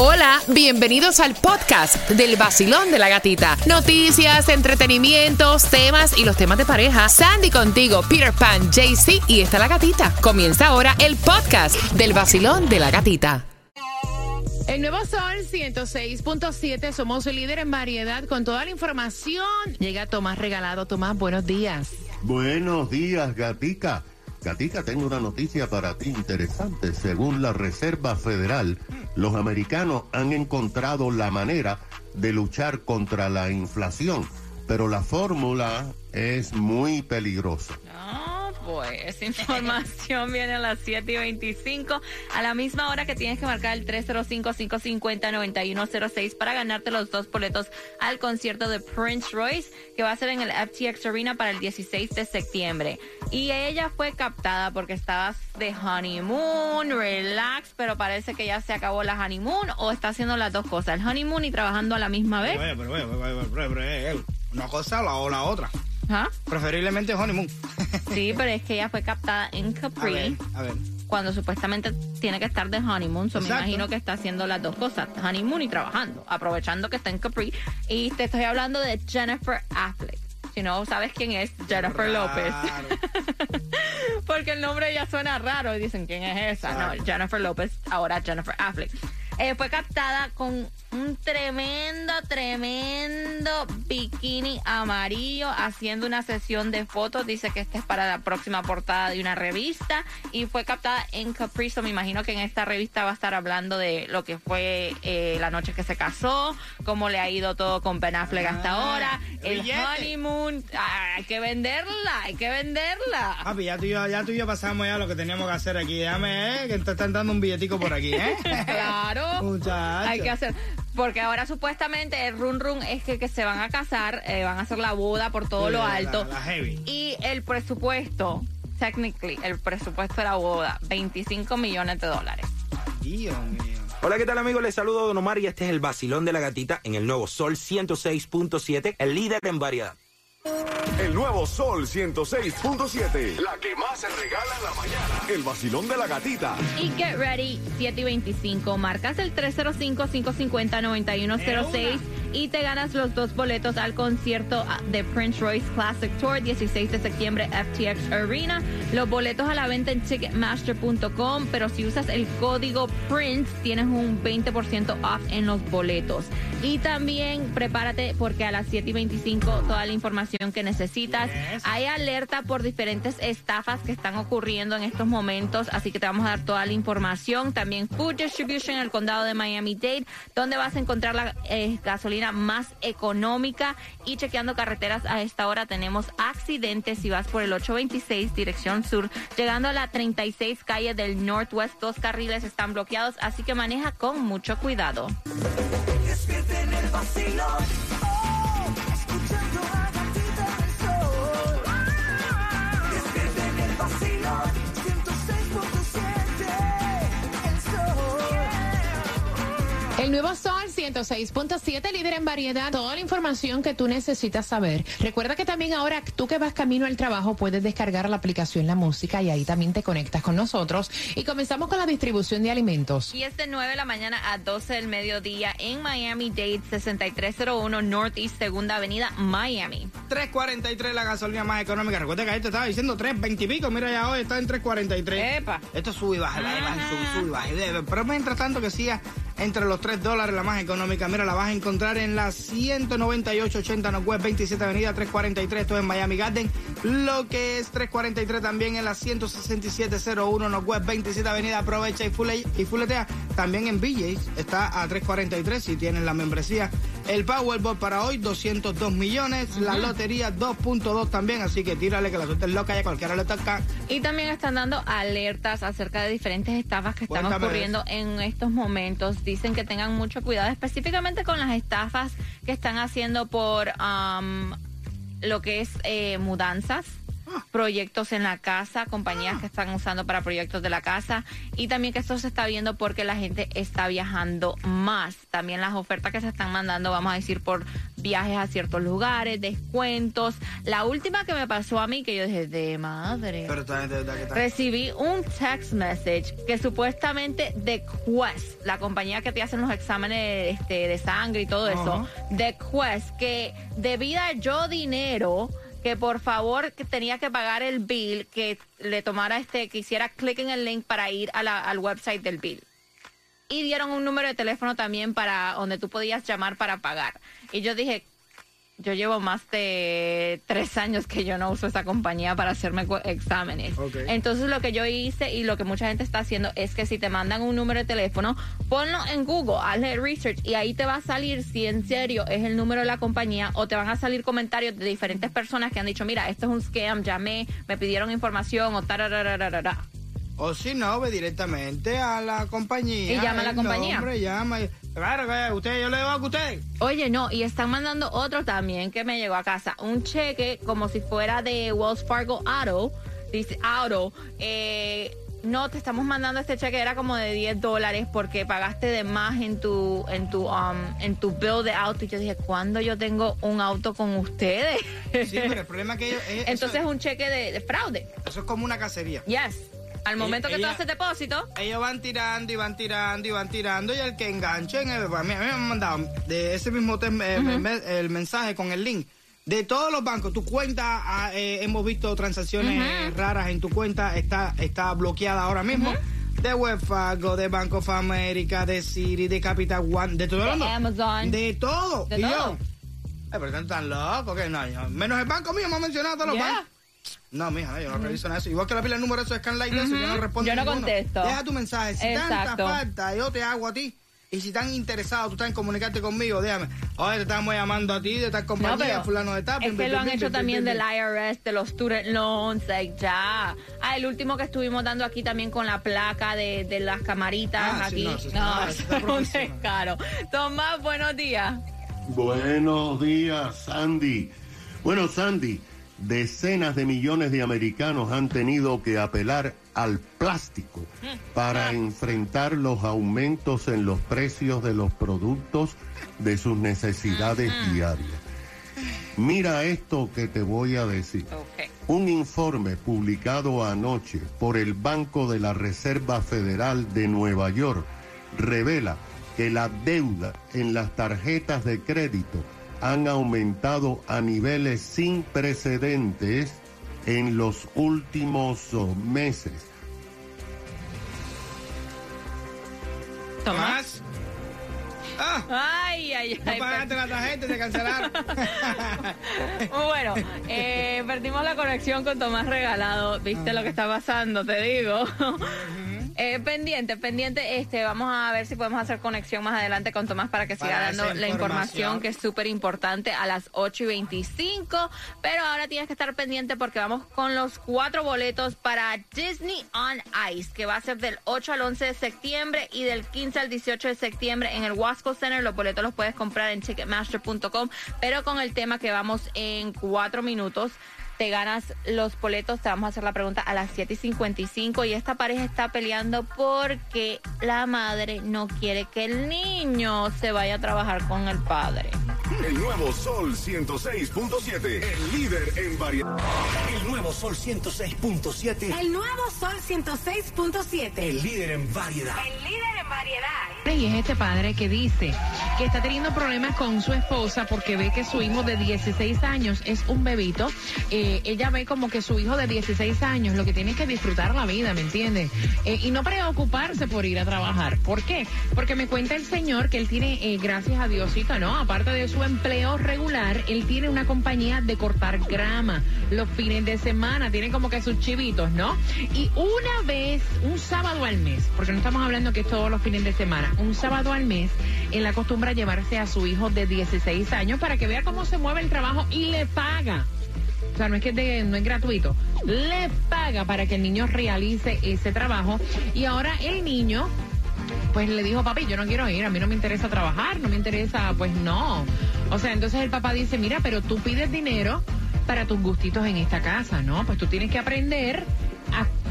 Hola, bienvenidos al podcast del vacilón de la gatita. Noticias, entretenimientos, temas y los temas de pareja. Sandy contigo, Peter Pan, JC y está la gatita. Comienza ahora el podcast del vacilón de la gatita. El nuevo Sol 106.7, somos el líder en variedad con toda la información. Llega Tomás Regalado. Tomás, buenos días. Buenos días, gatica. Gatica, tengo una noticia para ti interesante. Según la Reserva Federal, los americanos han encontrado la manera de luchar contra la inflación, pero la fórmula es muy peligrosa. No, pues esa información viene a las 7 y 25, a la misma hora que tienes que marcar el 305-550-9106 para ganarte los dos boletos al concierto de Prince Royce, que va a ser en el FTX Arena para el 16 de septiembre. Y ella fue captada porque estabas de honeymoon, relax, pero parece que ya se acabó la honeymoon o está haciendo las dos cosas, el honeymoon y trabajando a la misma vez. Pero, eh, una cosa o la otra. ¿Ah? Preferiblemente honeymoon. Sí, pero es que ella fue captada en A Capri. ver, a ver. cuando supuestamente tiene que estar de honeymoon, so me imagino que está haciendo las dos cosas, honeymoon y trabajando, aprovechando que está en Capri. Y te estoy hablando de Jennifer Affleck. Si no sabes quién es, Jennifer López. Porque el nombre ya suena raro y dicen, ¿quién es esa? No, Jennifer López, ahora Jennifer Affleck. Eh, fue captada con un tremendo, tremendo bikini amarillo haciendo una sesión de fotos. Dice que esta es para la próxima portada de una revista y fue captada en Capri. So, me imagino que en esta revista va a estar hablando de lo que fue eh, la noche que se casó, cómo le ha ido todo con Ben Affleck hasta Ah, ahora, el billete. honeymoon. Ah, hay que venderla, hay que venderla. Papi, ya tú, y yo, ya tú y yo pasamos ya lo que teníamos que hacer aquí. Déjame, eh, que te están dando un billetico por aquí, ¿eh? Claro. Muchacho. Hay que hacer. Porque ahora supuestamente el run run es que, que se van a casar, eh, van a hacer la boda por todo lo la- alto. la heavy. Y el presupuesto, technically, el presupuesto de la boda, 25 millones de dólares. Dios mío. Hola, ¿qué tal amigos? Les saludo Don Omar y este es el vacilón de la gatita en el nuevo Sol 106.7, el líder en variedad. El nuevo Sol 106.7. La que más se regala en la mañana. El vacilón de la gatita. Y get ready, 7 y 25. Marcas el 305-550-9106 y te ganas los dos boletos al concierto ah, de Prince Royce Classic Tour, 16 de septiembre, FTX Arena. Los boletos a la venta en Ticketmaster.com, pero si usas el código PRINCE tienes un 20% off en los boletos. Y también prepárate porque a las 7 y 25 toda la información que necesitas. Hay alerta por diferentes estafas que están ocurriendo en estos momentos, así que te vamos a dar toda la información. También Food Distribution en el condado de Miami-Dade, donde vas a encontrar la eh, gasolina más económica. Y chequeando carreteras a esta hora tenemos accidentes si vas por el 826 dirección sur, llegando a la 36 calle del Northwest. Dos carriles están bloqueados, así que maneja con mucho cuidado. El nuevo Sol 106.7, líder en variedad. Toda la información que tú necesitas saber. Recuerda que también ahora tú que vas camino al trabajo puedes descargar la aplicación La Música y ahí también te conectas con nosotros. Y comenzamos con la distribución de alimentos. Y es de 9 de la mañana a 12 del mediodía en Miami-Dade, 6301 Northeast Segunda Avenida, Miami. 3.43 la gasolina más económica. Recuerda que ahí te estaba diciendo 3.20 y pico. Mira, ya hoy está en 3.43. Epa. Esto sube y baja, baja, baja, sube, sube y baja. Pero mientras tanto que siga entre los 3 dólares la más económica. Mira, la vas a encontrar en la 198.80 Northwest 27 Avenida 343. Esto es en Miami Garden. Lo que es 343 también en la 16701 Northwest 27 Avenida. Aprovecha y, y fuletea. También en BJ's está a 343 si tienes la membresía. El Powerball para hoy 202 millones. La lotería 2.2 también. Así que tírale que la suerte es loca y a cualquiera le toca. Y también están dando alertas acerca de diferentes estafas que están Cuéntame ocurriendo en estos momentos. Dicen que tengan mucho cuidado, específicamente con las estafas que están haciendo por um, lo que es eh, mudanzas. Proyectos en la casa, compañías que están usando para proyectos de la casa y también que esto se está viendo porque la gente está viajando más. También las ofertas que se están mandando, vamos a decir, por viajes a ciertos lugares, descuentos. La última que me pasó a mí, que yo dije, de madre. Pero está- de verdad que Recibí un text message que supuestamente The Quest, la compañía que te hacen los exámenes este, de sangre y todo eso, The Quest, que debía yo dinero, que por favor que tenía que pagar el bill, que le tomara este, que hiciera clic en el link para ir a la- al website del bill. Y dieron un número de teléfono también para donde tú podías llamar para pagar. Y yo dije, yo llevo más de tres años que yo no uso esa compañía para hacerme exámenes. Entonces lo que yo hice y lo que mucha gente está haciendo es que si te mandan un número de teléfono, ponlo en Google, hazle research y ahí te va a salir si en serio es el número de la compañía o te van a salir comentarios de diferentes personas que han dicho, mira, esto es un scam, llamé, me pidieron información o tararararara. O si no, ve directamente a la compañía. Y llama a la compañía. nombre, llama. y- Claro que usted, yo le digo a usted. Oye, no, y están mandando otro también que me llegó a casa. Un cheque como si fuera de Wells Fargo Auto. Dice Auto. Eh, no, te estamos mandando este cheque, era como de 10 dólares porque pagaste de más en tu, en tu, um, en tu bill de auto. Y yo dije, ¿cuándo yo tengo un auto con ustedes? Sí, pero el problema es que ellos, es- Entonces es un cheque de, de fraude. eso es como una cacería. Yes. Al momento que tú haces depósito, Ellos van tirando y van tirando y van tirando y el que enganchen, eh, a mí, a mí me han mandado de ese mismo eh, el mensaje con el link. De todos los bancos, tu cuenta, ah, eh, hemos visto transacciones raras en tu cuenta, está, está bloqueada ahora mismo. De Fargo, de Bank of America, de City, de Capital One, de todo De el mundo. Amazon. De todo. De y todo. yo, eh, pero están tan locos que no, yo- menos el banco mío me ha mencionado todos los bancos. No, mija, no, yo no reviso nada de eso. Igual que la pila de número de esos Scanlight de eso, yo no respondo Yo no ninguno. contesto. Deja tu mensaje. Si tanta falta, yo te hago a ti. Y si están interesados, tú estás en comunicarte conmigo, déjame. Oye, te estamos llamando a ti de tal No, compañía, pero fulano de tal. es que lo han hecho también del. IRS, de los student loans, like, ya. Ah, el último que estuvimos dando aquí también con la placa de, de las camaritas Ah, sí, aquí. no, no, es un descaro. Tomás, buenos días. Buenos días, Sandy. Bueno, Sandy, decenas de millones de americanos han tenido que apelar al plástico para enfrentar los aumentos en los precios de los productos de sus necesidades diarias. Mira esto que te voy a decir. Un informe publicado anoche por el Banco de la Reserva Federal de Nueva York revela que la deuda en las tarjetas de crédito han aumentado a niveles sin precedentes en los últimos oh, meses. Tomás. Ah, Ay, ay, no ay. pagaste la tarjeta y te cancelaron. Bueno, eh, perdimos la conexión con Tomás Regalado. ¿Viste lo que está pasando? Te digo. Eh, pendiente, pendiente. Este, vamos a ver si podemos hacer conexión más adelante con Tomás para que siga dando la información información. que es súper importante a las 8 y 25. Pero ahora tienes que estar pendiente porque vamos con los cuatro boletos para Disney on Ice, que va a ser del 8 al 11 de septiembre y del 15 al 18 de septiembre en el Wasco Center. Los boletos los puedes comprar en ticketmaster.com, pero con el tema que vamos en cuatro minutos te ganas los boletos. Te vamos a hacer la pregunta a las 7 y 55. Y esta pareja está peleando porque la madre no quiere que el niño se vaya a trabajar con el padre. El nuevo Sol 106.7. El líder en variedad. El nuevo Sol 106.7. El nuevo Sol 106.7. El líder en variedad. El líder en variedad. Y es este padre que dice que está teniendo problemas con su esposa porque ve que su hijo de 16 años es un bebito. Eh, ella ve como que su hijo de 16 años lo que tiene es que disfrutar la vida, ¿me entiendes? Eh, y no preocuparse por ir a trabajar. ¿Por qué? Porque me cuenta el señor que él tiene, eh, gracias a Diosito, ¿no? Aparte de su empleo regular, él tiene una compañía de cortar grama los fines de semana. Tiene como que sus chivitos, ¿no? Y una vez, un sábado al mes, porque no estamos hablando que es todos los fines de semana, un sábado al mes, él acostumbra llevarse a su hijo de 16 años para que vea cómo se mueve el trabajo y le paga. O sea, no es que de- no es gratuito. Le paga para que el niño realice ese trabajo. Y ahora el niño, pues le dijo, papi, yo no quiero ir, a mí no me interesa trabajar, no me interesa, pues no. O sea, entonces el papá dice, mira, pero tú pides dinero para tus gustitos en esta casa, ¿no? Pues tú tienes que aprender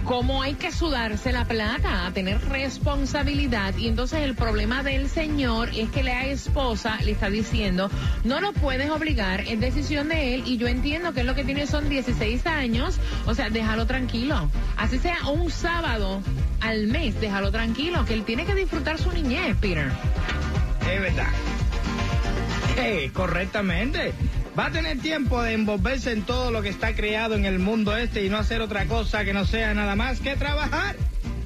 cómo hay que sudarse la plata, a tener responsabilidad. Y entonces el problema del señor es que la esposa le está diciendo, no lo puedes obligar, es decisión de él. Y yo entiendo que es lo que tiene son 16 años, o sea, déjalo tranquilo. Así sea un sábado al mes, déjalo tranquilo, que él tiene que disfrutar su niñez, Peter. Es verdad. Eh, correctamente. Va a tener tiempo de envolverse en todo lo que está creado en el mundo este y no hacer otra cosa que no sea nada más que trabajar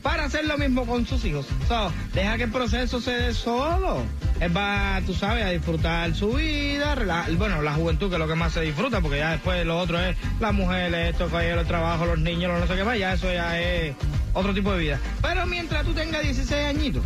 para hacer lo mismo con sus hijos. So, deja que el proceso se dé solo. Él va, tú sabes, a disfrutar su vida, bueno, la juventud que es lo que más se disfruta, porque ya después lo otro es las mujeres, esto, el trabajo, los niños, los no sé qué más, ya eso ya es otro tipo de vida. Pero mientras tú tengas 16 añitos,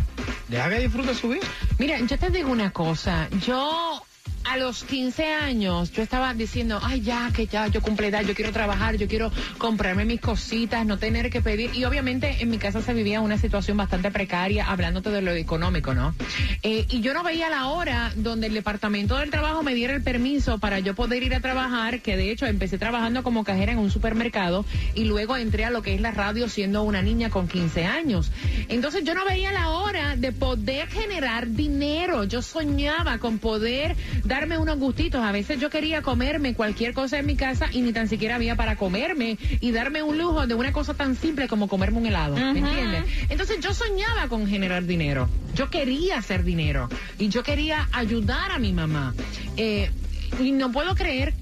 deja que disfrute su vida. Mira, yo te digo una cosa, yo a los 15 años yo estaba diciendo, ay ya, que ya, yo cumple edad, yo quiero trabajar, yo quiero comprarme mis cositas, no tener que pedir. Y obviamente en mi casa se vivía una situación bastante precaria, hablándote de lo económico, ¿no? Eh, y yo no veía la hora donde el departamento del trabajo me diera el permiso para yo poder ir a trabajar, que de hecho empecé trabajando como cajera en un supermercado y luego entré a lo que es la radio siendo una niña con 15 años. Entonces yo no veía la hora de poder generar dinero. Yo soñaba con poder darme unos gustitos. A veces yo quería comerme cualquier cosa en mi casa y ni tan siquiera había para comerme y darme un lujo de una cosa tan simple como comerme un helado. ¿Me entiendes? Entonces yo soñaba con generar dinero. Yo quería hacer dinero y yo quería ayudar a mi mamá. Eh, y no puedo creer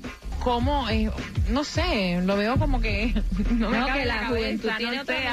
cómo, eh, no sé, lo veo como que no me No, cabe que la juventud tiene no otra sé,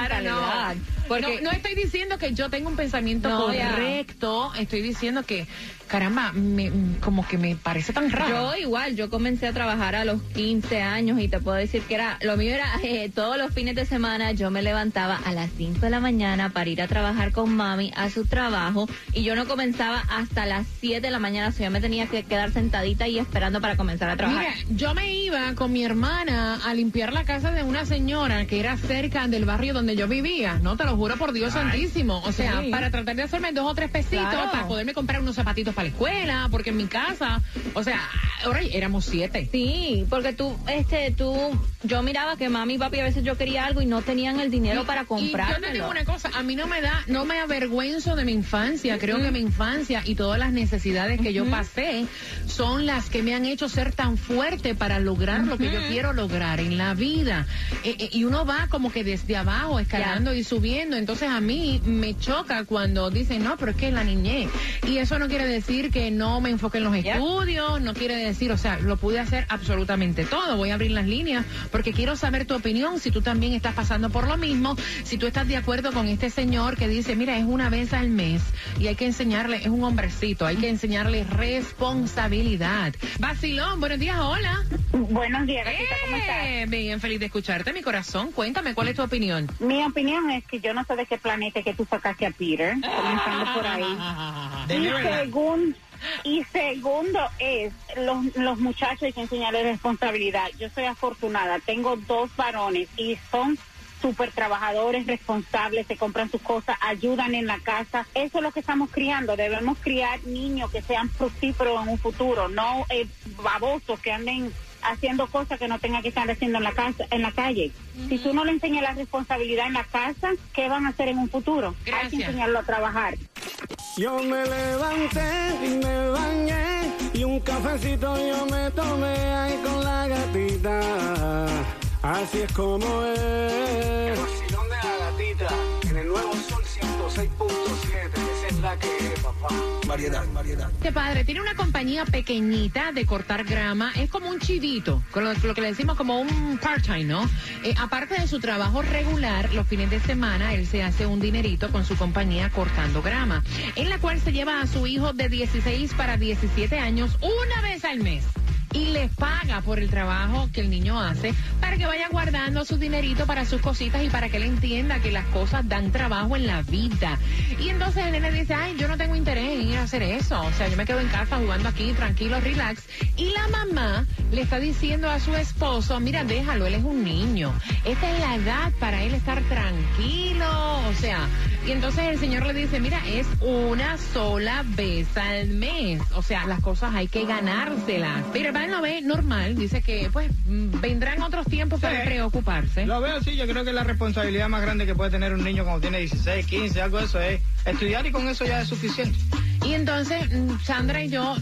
porque- no, no estoy diciendo que yo tengo un pensamiento No, ya. correcto, estoy diciendo que, caramba, me, como que me parece tan raro. Yo igual, yo comencé a trabajar a los 15 años y te puedo decir que era, lo mío era eh, todos los fines de semana yo me levantaba a las 5 de la mañana para ir a trabajar con mami a su trabajo y yo no comenzaba hasta las 7 de la mañana, o sea, yo me tenía que quedar sentadita y esperando para comenzar a trabajar. Mira, yo me iba con mi hermana a limpiar la casa de una señora que era cerca del barrio donde yo vivía, no te lo juro por Dios santísimo. O sea, Sí. para tratar de hacerme dos o tres pesitos Claro. para poderme comprar unos zapatitos para la escuela, porque en mi casa, o sea, ahora éramos siete. Sí, porque tú, este, tú, yo miraba que mami y papi a veces yo quería algo y no tenían el dinero para Y yo te digo una cosa, a mí no me da, no me avergüenzo de mi infancia. Creo que mi infancia y todas las necesidades que yo pasé son las que me han hecho ser tan fuerte para lograr lo que yo quiero lograr en la vida. Eh, eh, y uno va como que desde abajo, escalando y subiendo. Entonces a mí me choca cuando dicen, no, pero es que es la niñez. Y eso no quiere decir que no me enfoque en los estudios, no quiere decir, o sea, lo pude hacer absolutamente todo. Voy a abrir las líneas porque quiero saber tu opinión, si tú también estás pasando por lo mismo, si tú estás de acuerdo con este señor que dice, mira, es una vez al mes y hay que enseñarle, es un hombrecito, hay que enseñarle responsabilidad. Vacilón, buenos días, hola. Buenos días, ¿cómo estás? Eh, bien, feliz de escucharte, mi corazón. Cuéntame, ¿cuál es tu opinión? Mi opinión es que yo no sé de qué planeta que tú sacaste a Peter, comenzando por ahí. De Y, verdad. segun- y segundo es, los, los muchachos hay que enseñarles responsabilidad. Yo soy afortunada, tengo dos varones y son súper trabajadores, responsables, se compran sus cosas, ayudan en la casa. Eso es lo que estamos criando. Debemos criar niños que sean fructíferos en un futuro, no eh, babosos que anden haciendo cosas que no tengan que estar haciendo en la casa, en la calle. Si tú no le enseñas la responsabilidad en la casa, ¿qué van a hacer en un futuro? Hay Gracias. que enseñarlo a trabajar. Yo me levanté y me bañé y un cafecito yo me tomé ahí con la gatita. Así es como es. Vacilón de la gatita en el nuevo Sol 106.7. La que papá. Variedad, variedad. Este padre tiene una compañía pequeñita de cortar grama, es como un chivito, con lo, lo que le decimos como un part-time, ¿no? Eh, aparte de su trabajo regular, los fines de semana él se hace un dinerito con su compañía cortando grama, en la cual se lleva a su hijo de 16 para 17 años una vez al mes. Y le paga por el trabajo que el niño hace para que vaya guardando su dinerito para sus cositas y para que él entienda que las cosas dan trabajo en la vida. Y entonces el nene dice, ay, yo no tengo interés en ir a hacer eso. O sea, yo me quedo en casa jugando aquí, tranquilo, relax. Y la mamá le está diciendo a su esposo, mira, déjalo, él es un niño. Esta es la edad para él estar tranquilo. O sea, y entonces el señor le dice, mira, es una sola vez al mes. O sea, las cosas hay que ganárselas. Pero Pan lo ve normal, dice que pues vendrán otros tiempos para preocuparse. Lo veo así, yo creo que la responsabilidad más grande que puede tener un niño cuando tiene 16, 15, algo de eso es estudiar y con eso ya es suficiente. Y entonces, mm, Sandra y yo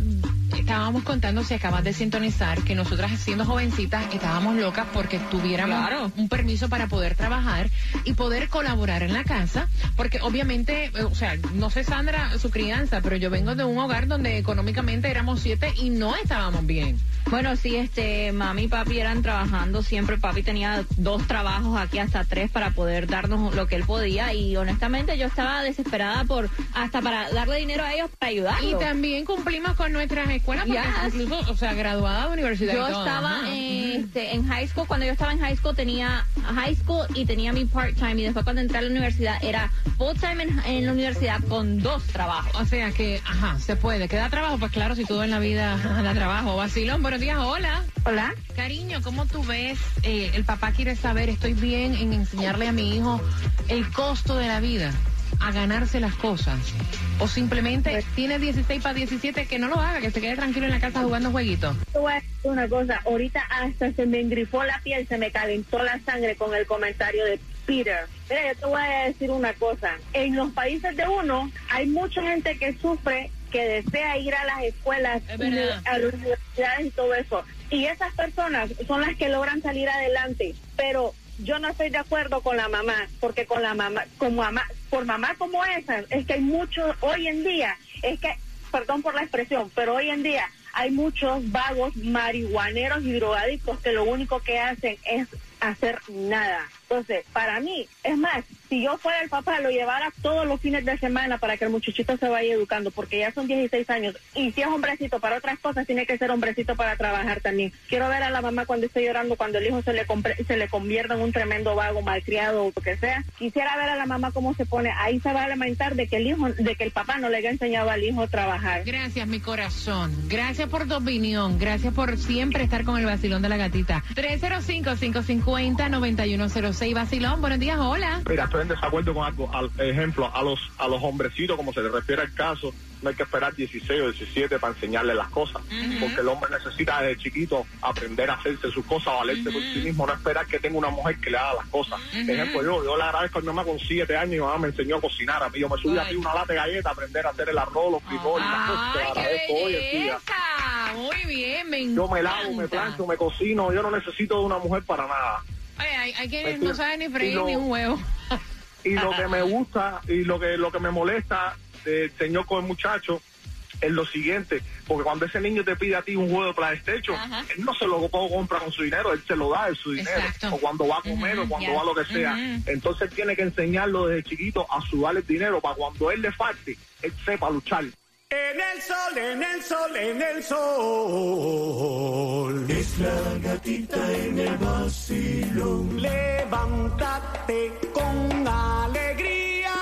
estábamos contando, si acabas de sintonizar, que nosotras siendo jovencitas estábamos locas porque tuviéramos Claro. un permiso para poder trabajar y poder colaborar en la casa, porque obviamente, eh, o sea, no sé Sandra su crianza, pero yo vengo de un hogar donde económicamente éramos siete y no estábamos bien. Bueno, sí, este, mami y papi eran trabajando siempre. Papi tenía dos trabajos aquí, hasta tres, para poder darnos lo que él podía. Y honestamente, yo estaba desesperada por hasta para darle dinero a ellos para Y ayudarlos. también cumplimos con nuestras escuelas, porque Yes. incluso, o sea, graduada de universidad. y Yo todo, estaba este, en high school, cuando yo estaba en high school tenía high school y tenía mi part-time y después cuando entré a la universidad era full-time en, en la universidad con dos trabajos. O sea que, ajá, se puede. ¿Queda trabajo? Pues claro, si todo en la vida da trabajo. Vacilón, buenos días, hola. Hola. Cariño, ¿cómo tú ves? Eh, el papá quiere saber, estoy bien en enseñarle a mi hijo el costo de la vida, a ganarse las cosas. O simplemente tiene 16 para 17, que no lo haga, que se quede tranquilo en la casa jugando jueguitos. Una cosa, ahorita hasta se me engrifó la piel, se me calentó la sangre con el comentario de Peter. Mira, yo te voy a decir una cosa, en los países de uno hay mucha gente que sufre, que desea ir a las escuelas, Es a las universidades y todo eso. Y esas personas son las que logran salir adelante, pero yo no estoy de acuerdo con la mamá, porque con la mamá, con mamá, por mamá como esa, es que hay mucho, hoy en día, es que, perdón por la expresión, pero hoy en día hay muchos vagos marihuaneros y drogadictos que lo único que hacen es hacer nada. Entonces, para mí, es más, si yo fuera el papá, lo llevara todos los fines de semana para que el muchachito se vaya educando, porque ya son 16 años. Y si es hombrecito para otras cosas, tiene que ser hombrecito para trabajar también. Quiero ver a la mamá cuando esté llorando, cuando el hijo se le, se le convierta en un tremendo vago, malcriado o lo que sea. Quisiera ver a la mamá cómo se pone. Ahí se va a lamentar de que el hijo, de que el papá no le haya enseñado al hijo a trabajar. Gracias, mi corazón. Gracias por tu opinión. Gracias por siempre estar con el vacilón de la gatita. 305-550-9106. Vacilón, buenos días, hola. Mira, estoy en desacuerdo con algo. Al ejemplo, a los a los hombrecitos, como se le refiere al caso, no hay que esperar 16 o 17 para enseñarles las cosas. Porque el hombre necesita desde chiquito aprender a hacerse sus cosas, valerse por sí mismo, no esperar que tenga una mujer que le haga las cosas. Ejemplo, yo, yo le agradezco a mi mamá con 7 años, mi mamá me enseñó a cocinar. A mí yo me subí a una lata de galletas, aprender a hacer el arroz, los frijoles, las cosas. Te ¡Ay, lo qué agradezco hoy en día. belleza! Muy bien, me Yo me lavo, me plancho, me cocino, yo no necesito de una mujer para nada. Oye, hay, hay quienes no saben ni freír Y lo- ni un huevo. y lo que me gusta y lo que lo que me molesta del señor con el muchacho es lo siguiente, porque cuando ese niño te pide a ti un juego de PlayStation, Ajá. él no se lo compra con su dinero, él se lo da de su dinero, Exacto. o cuando va a comer o cuando va a lo que sea. Ujú. Entonces él tiene que enseñarlo desde chiquito a sudar el dinero para cuando él le falte, él sepa luchar. En el sol, en el sol, en el sol. Es la gatita en el vacilón. Levántate con alegría.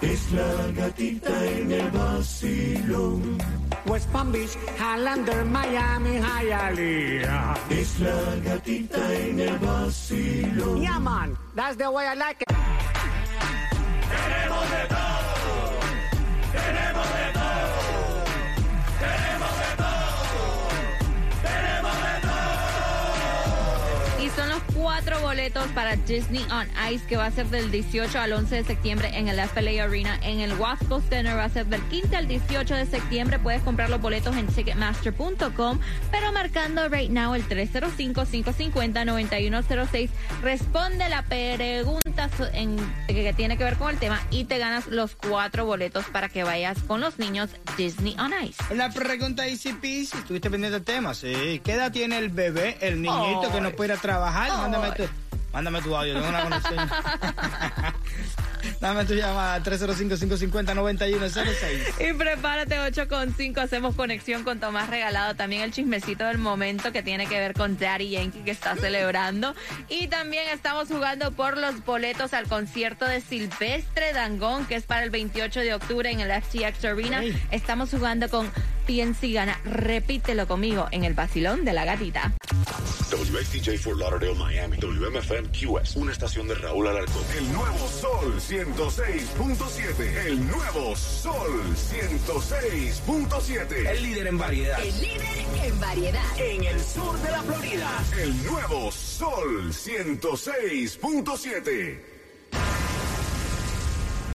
Es la gatita en el vacilón. West Palm Beach, Highlander, Miami, Hialeah. Es la gatita en el vacilón. Yeah, man, that's the way I like it. Y cuatro boletos para Disney on Ice que va a ser del 18 al 11 de septiembre en el FLA Arena. En el Wasco Center va a ser del 15 al 18 de septiembre. Puedes comprar los boletos en Ticketmaster.com, pero marcando right now el 305-550-9106. Responde la pregunta so- en, que, tiene que ver con el tema y te ganas los cuatro boletos para que vayas con los niños Disney on Ice. La pregunta Easy Peasy, estuviste pendiente del tema, sí. ¿Qué edad tiene el bebé, el niñito que no puede ir a trabajar? Mándame tu, mándame tu audio, tengo una conexión. Dame tu llamada 305-550-9106. Y prepárate 8 con 5. Hacemos conexión con Tomás Regalado. También el chismecito del momento que tiene que ver con Daddy Yankee que está celebrando. Y también estamos jugando por los boletos al concierto de Silvestre Dangón, que es para el 28 de octubre en el FTX Arena. Estamos jugando con Piensa y Gana. Repítelo conmigo en el vacilón de la gatita. WXTJ for Lauderdale, Miami. WMFM QS. Una estación de Raúl Alarcón. El nuevo Sol 106.7. El nuevo Sol 106.7. El líder en variedad. El líder en variedad. En el sur de la Florida. El nuevo Sol 106.7.